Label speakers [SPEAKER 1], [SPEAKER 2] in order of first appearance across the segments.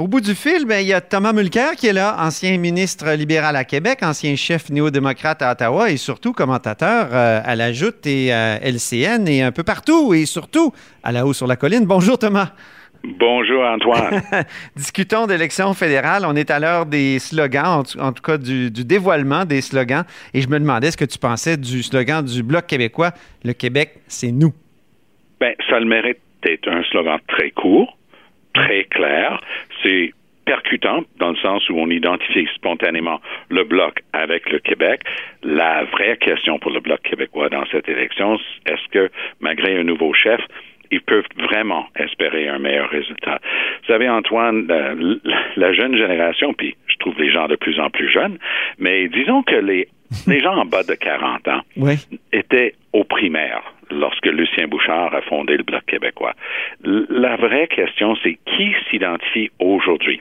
[SPEAKER 1] Au bout du fil, ben, il y a Thomas Mulcair qui est là, ancien ministre libéral à Québec, ancien chef néo-démocrate à Ottawa et surtout commentateur euh, à la Joute et à LCN et un peu partout et surtout à la haut sur la colline. Bonjour Thomas.
[SPEAKER 2] Bonjour Antoine.
[SPEAKER 1] Discutons d'élections fédérales. On est à l'heure des slogans, en tout, cas du, dévoilement des slogans. Et je me demandais ce que tu pensais du slogan du Bloc québécois Le Québec, c'est nous.
[SPEAKER 2] Bien, ça le mérite d'être un slogan très court, très clair. C'est percutant dans le sens où on identifie spontanément le bloc avec le Québec. La vraie question pour le bloc québécois dans cette élection, est-ce que malgré un nouveau chef, ils peuvent vraiment espérer un meilleur résultat? Vous savez, Antoine, la, jeune génération, puis je trouve les gens de plus en plus jeunes, mais disons que les, les gens en bas de 40 ans étaient au primaire lorsque Lucien Bouchard a fondé le Bloc québécois. La vraie question, c'est qui s'identifie aujourd'hui?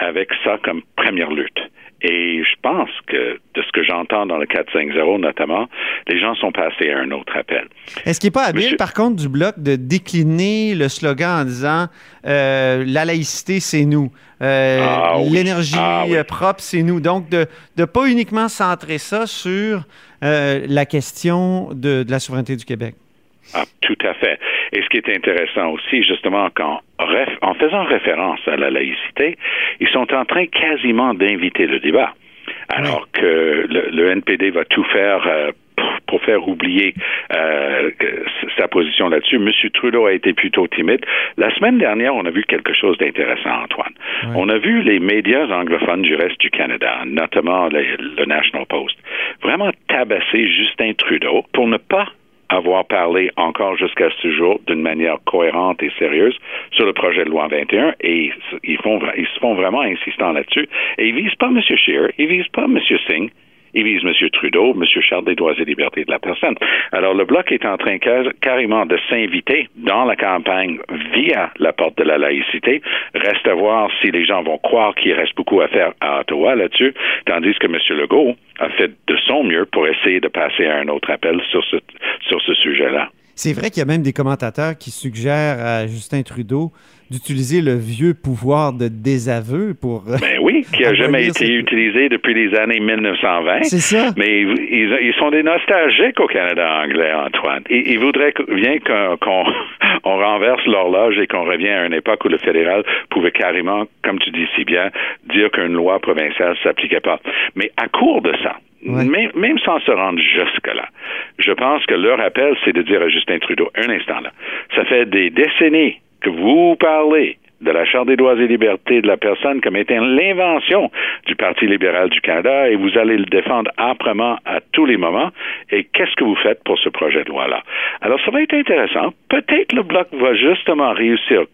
[SPEAKER 2] Avec ça comme première lutte? Et je pense que, de ce que j'entends dans le 4-5-0 notamment, les gens sont passés à un autre appel.
[SPEAKER 1] Est-ce qu'il n'est pas habile, par contre, du Bloc de décliner le slogan en disant euh, la laïcité, c'est nous. Euh, ah l'énergie ah euh, propre, c'est nous. Donc, de ne pas uniquement centrer ça sur la question de, de la souveraineté du Québec.
[SPEAKER 2] Ah, tout à fait. Et ce qui est intéressant aussi, justement, quand, en faisant référence à la laïcité, ils sont en train quasiment d'inviter le débat. Alors que le, NPD va tout faire euh, pour faire oublier euh, sa position là-dessus. M. Trudeau a été plutôt timide. La semaine dernière, on a vu quelque chose d'intéressant, Antoine. On a vu les médias anglophones du reste du Canada, notamment le National Post, vraiment tabasser Justin Trudeau pour ne pas avoir parlé encore jusqu'à ce jour d'une manière cohérente et sérieuse sur le projet de loi 21 et ils, font, ils se font vraiment insistants là-dessus. Et ils visent pas M. Scheer, ils visent pas M. Singh, ils visent M. Trudeau, M. Charles des droits et libertés de la personne. Alors, le Bloc est en train carrément de s'inviter dans la campagne via la porte de la laïcité. Reste à voir si les gens vont croire qu'il reste beaucoup à faire à Ottawa là-dessus, tandis que M. Legault a fait de son mieux pour essayer de passer à un autre appel sur ce, sur ce sujet-là.
[SPEAKER 1] C'est vrai qu'il y a même des commentateurs qui suggèrent à Justin Trudeau d'utiliser le vieux pouvoir de désaveu pour.
[SPEAKER 2] Ben oui, qui n'a jamais été utilisé depuis les années 1920.
[SPEAKER 1] C'est ça.
[SPEAKER 2] Mais ils, sont des nostalgiques au Canada anglais, Antoine. Ils, voudraient bien qu'on renverse l'horloge et qu'on revienne à une époque où le fédéral pouvait carrément, comme tu dis si bien, dire qu'une loi provinciale ne s'appliquait pas. Mais à court de ça, Même, même, sans se rendre jusque-là. Je pense que leur appel, c'est de dire à Justin Trudeau, un instant là, ça fait des décennies que vous parlez de la Charte des droits et libertés de la personne comme étant l'invention du Parti libéral du Canada et vous allez le défendre âprement à tous les moments. Et qu'est-ce que vous faites pour ce projet de loi-là? Alors, ça va être intéressant. Peut-être le Bloc va justement réussir,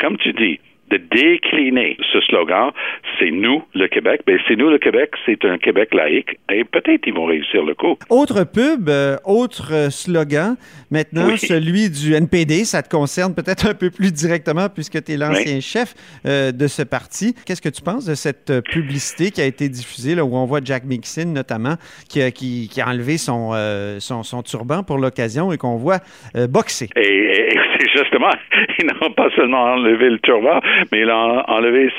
[SPEAKER 2] comme tu dis, de décliner ce slogan, c'est nous le Québec. Ben, c'est nous le Québec, c'est un Québec laïque. Et peut-être ils vont réussir le coup.
[SPEAKER 1] Autre pub, euh, autre euh, slogan. Maintenant, celui du NPD, ça te concerne peut-être un peu plus directement puisque tu es l'ancien chef euh, de ce parti. Qu'est-ce que tu penses de cette publicité qui a été diffusée, là, où on voit Jack Mixon notamment, qui a, qui, a enlevé son, son, son, turban pour l'occasion et qu'on voit boxer?
[SPEAKER 2] Et, justement, ils n'ont pas seulement enlevé le turban, mais il a enlevé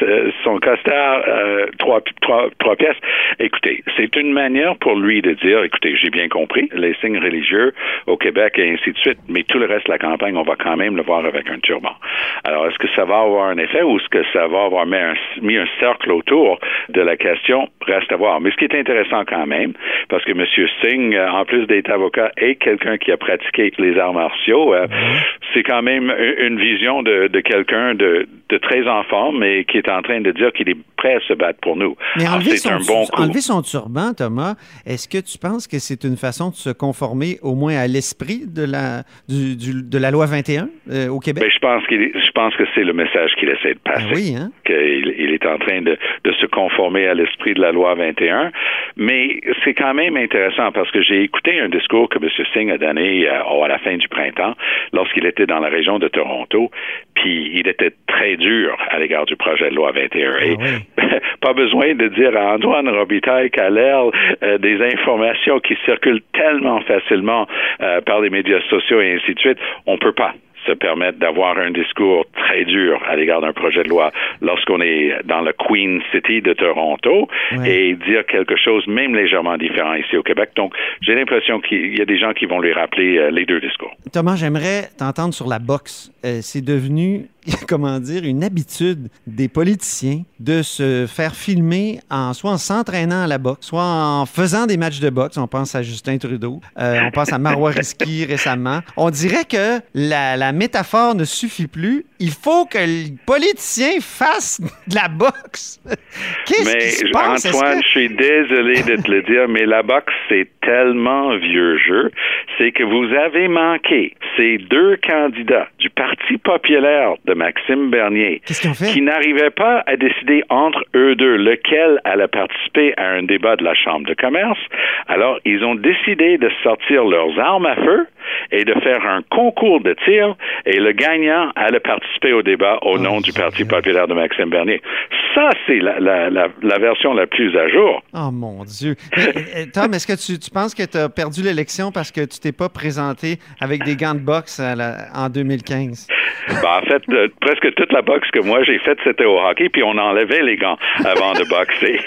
[SPEAKER 2] son costard euh, trois, trois, trois pièces. Écoutez, c'est une manière pour lui de dire, écoutez, j'ai bien compris, les signes religieux au Québec et ainsi de suite, mais tout le reste de la campagne, on va quand même le voir avec un turban. Alors, est-ce que ça va avoir un effet ou est-ce que ça va avoir mis un, mis un cercle autour de la question? Reste à voir. Mais ce qui est intéressant quand même, parce que M. Singh, en plus d'être avocat, est quelqu'un qui a pratiqué les arts martiaux, euh, c'est quand quand même une vision de, quelqu'un de, très en forme, mais qui est en train de dire qu'il est prêt à se battre pour nous.
[SPEAKER 1] Mais enlever, son, un bon enlever son turban, Thomas, est-ce que tu penses que c'est une façon de se conformer au moins à l'esprit de la, de la loi 21 euh, au Québec?
[SPEAKER 2] Ben, je pense, qu'il, je pense que c'est le message qu'il essaie de passer.
[SPEAKER 1] Ben oui, hein?
[SPEAKER 2] Qu'il il est en train de, de se conformer à l'esprit de la loi 21. Mais c'est quand même intéressant parce que j'ai écouté un discours que M. Singh a donné euh, à la fin du printemps lorsqu'il était dans la région de Toronto. Puis il était très dur à l'égard du projet de loi 21. Ah Et pas besoin de dire à Antoine Robitaille qu'à euh, des informations qui circulent tellement facilement euh, par les médias sociaux et ainsi de suite, on peut pas se permettre d'avoir un discours très dur à l'égard d'un projet de loi lorsqu'on est dans le Queen City de Toronto et dire quelque chose même légèrement différent ici au Québec. Donc, j'ai l'impression qu'il y a des gens qui vont lui rappeler euh, les deux discours.
[SPEAKER 1] Thomas, j'aimerais t'entendre sur la boxe. Euh, c'est devenu comment dire, une habitude des politiciens de se faire filmer en soit en s'entraînant à la boxe, soit en faisant des matchs de boxe. On pense à Justin Trudeau, euh, on pense à Marois Risky récemment. On dirait que la, la, métaphore ne suffit plus. Il faut que le politicien fasse de la boxe. Qu'est-ce qui se passe?
[SPEAKER 2] Antoine, je suis désolé de te le dire, mais la boxe, c'est tellement vieux jeu. C'est que vous avez manqué ces deux candidats du Parti populaire de Maxime Bernier, qui n'arrivait pas à décider entre eux deux lequel allait participer à un débat de la Chambre de commerce. Alors, ils ont décidé de sortir leurs armes à feu et de faire un concours de tir et le gagnant allait participer au débat au nom du Parti populaire de Maxime Bernier. Ça, c'est la, la, version la plus à jour.
[SPEAKER 1] Oh mon Dieu. Tom, est-ce que tu, tu penses que tu as perdu l'élection parce que tu t'es pas présenté avec des gants de boxe en 2015?
[SPEAKER 2] Ben, en fait, euh, presque toute la boxe que moi j'ai faite, c'était au hockey, puis on enlevait les gants avant de boxer.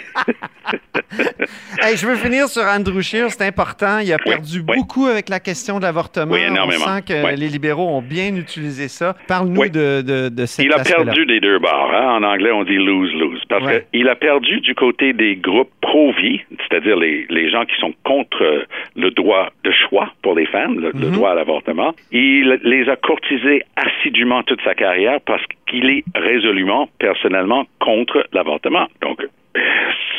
[SPEAKER 1] hey, je veux finir sur Andrew Scheer, c'est important. Il a perdu beaucoup avec la question de l'avortement.
[SPEAKER 2] Oui, énormément.
[SPEAKER 1] On sent que les libéraux ont bien utilisé ça. Parle-nous de, de, de
[SPEAKER 2] Il a perdu des deux bords. Hein. En anglais, on dit lose-lose. Parce qu'il a perdu du côté des groupes pro-vie, c'est-à-dire les, les gens qui sont contre le droit de choix pour les femmes, le, le mhm. droit à l'avortement. Il les a courtisés assidûment toute sa carrière parce qu'il est résolument, personnellement, contre l'avortement. Donc,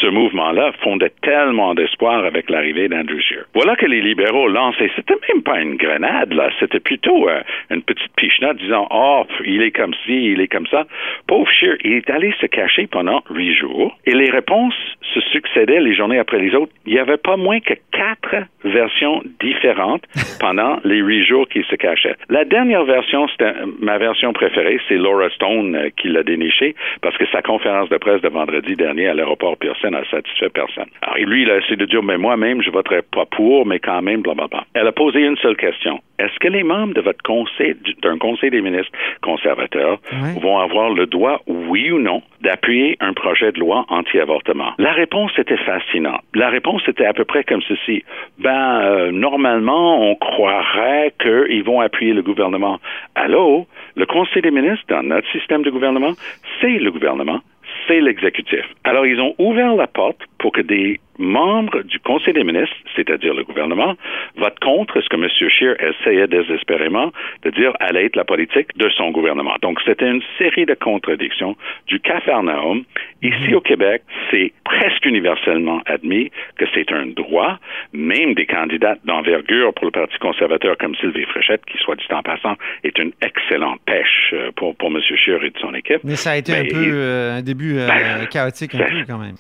[SPEAKER 2] ce mouvement-là fondait tellement d'espoir avec l'arrivée d'Andrew Scheer. Voilà que les libéraux et c'était même pas une grenade, là, c'était plutôt euh, une petite pichenote disant, oh, il est comme ci, il est comme ça. Pauvre Scheer, il est allé se cacher pendant huit jours, et les réponses se succédaient les journées après les autres. Il n'y avait pas moins que quatre versions différentes pendant les huit jours qu'il se cachait. La dernière version, c'était ma version préférée, c'est Laura Stone euh, qui l'a déniché, parce que sa conférence de presse de vendredi dernier à l'aéroport Pearson n'a satisfait personne. Alors, lui, il a essayé de dire, mais moi-même, je voterai pas pour, mais quand même, blablabla. Elle a posé une seule question. Est-ce que les membres de votre conseil, d'un conseil des ministres conservateurs, vont avoir le droit, oui ou non, d'appuyer un projet de loi anti-avortement? La réponse était fascinante. La réponse était à peu près comme ceci. Ben, euh, normalement, on croirait qu'ils vont appuyer le gouvernement. Allô? Le conseil des ministres, dans notre système de gouvernement, c'est le gouvernement c'est l'exécutif. Alors, ils ont ouvert la porte pour que des membres du Conseil des ministres, c'est-à-dire le gouvernement, votent contre ce que M. Scheer essayait désespérément de dire allait être la politique de son gouvernement. Donc, c'était une série de contradictions du Capharnaüm. Ici, au Québec, c'est presque universellement admis que c'est un droit. Même des candidats d'envergure pour le Parti conservateur comme Sylvie Fréchette, qui, soit dit en passant, est une excellente pêche euh, pour, pour M. Scheer et de son équipe.
[SPEAKER 1] Mais ça a été un peu euh, un début euh, ben, chaotique, un peu quand même.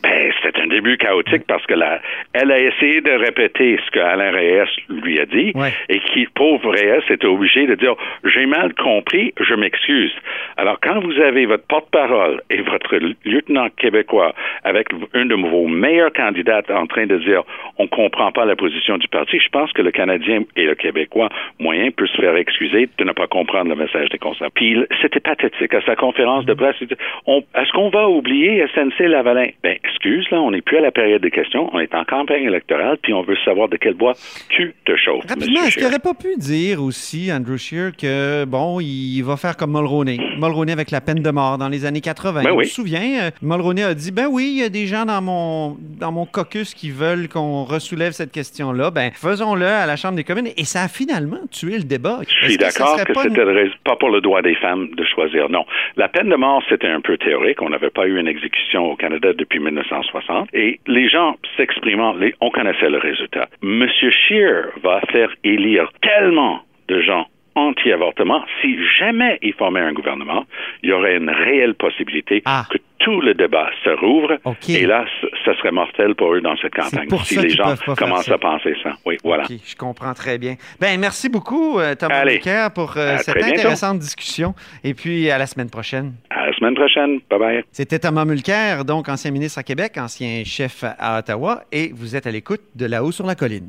[SPEAKER 2] Un début chaotique parce que la, elle a essayé de répéter ce que Alain Reyes lui a dit et qui, pauvre Reyes, était obligé de dire j'ai mal compris, je m'excuse. Alors quand vous avez votre porte-parole et votre lieutenant québécois avec une de vos meilleurs candidats en train de dire on comprend pas la position du parti, je pense que le Canadien et le Québécois moyen peut se faire excuser de ne pas comprendre le message des conservateurs. Puis c'était pathétique à sa conférence de presse. est-ce qu'on va oublier SNC Lavalin? Ben excuse là, on n'est plus à la période des questions, on est en campagne électorale, puis on veut savoir de quelle bois tu te chauffes.
[SPEAKER 1] Rapidement, est-ce qu'il n'aurait pas pu dire aussi, Andrew Scheer, que, bon, il va faire comme Mulroney. Mulroney avec la peine de mort dans les années 80.
[SPEAKER 2] Ben
[SPEAKER 1] Je
[SPEAKER 2] oui.
[SPEAKER 1] me souviens, euh, Mulroney a dit, ben oui, il y a des gens dans mon, dans mon caucus qui veulent qu'on ressoulève cette question-là. Ben, faisons-le à la Chambre des communes. Et ça a finalement tué le débat.
[SPEAKER 2] Je suis d'accord que
[SPEAKER 1] une-
[SPEAKER 2] c'était pas pour le droit des femmes de choisir. Non. La peine de mort, c'était un peu théorique. On n'avait pas eu une exécution au Canada depuis 1960. Et les gens s'exprimant, on connaissait le résultat. Monsieur Scheer va faire élire tellement de gens anti-avortement. Si jamais il formait un gouvernement, il y aurait une réelle possibilité
[SPEAKER 1] Ah.
[SPEAKER 2] que tout le débat se rouvre. Et là, c- ça serait mortel pour eux dans cette campagne.
[SPEAKER 1] pour
[SPEAKER 2] si les gens commencent à penser ça. Oui, voilà.
[SPEAKER 1] OK, je comprends très bien. Ben, merci beaucoup, euh, Thomas. Mulcair, pour euh, cette
[SPEAKER 2] bientôt.
[SPEAKER 1] intéressante discussion. Et puis, à la semaine prochaine.
[SPEAKER 2] À la semaine prochaine. Bye bye.
[SPEAKER 1] C'était Thomas Mulcair, donc ancien ministre à Québec, ancien chef à Ottawa, et vous êtes à l'écoute de là-haut sur la colline.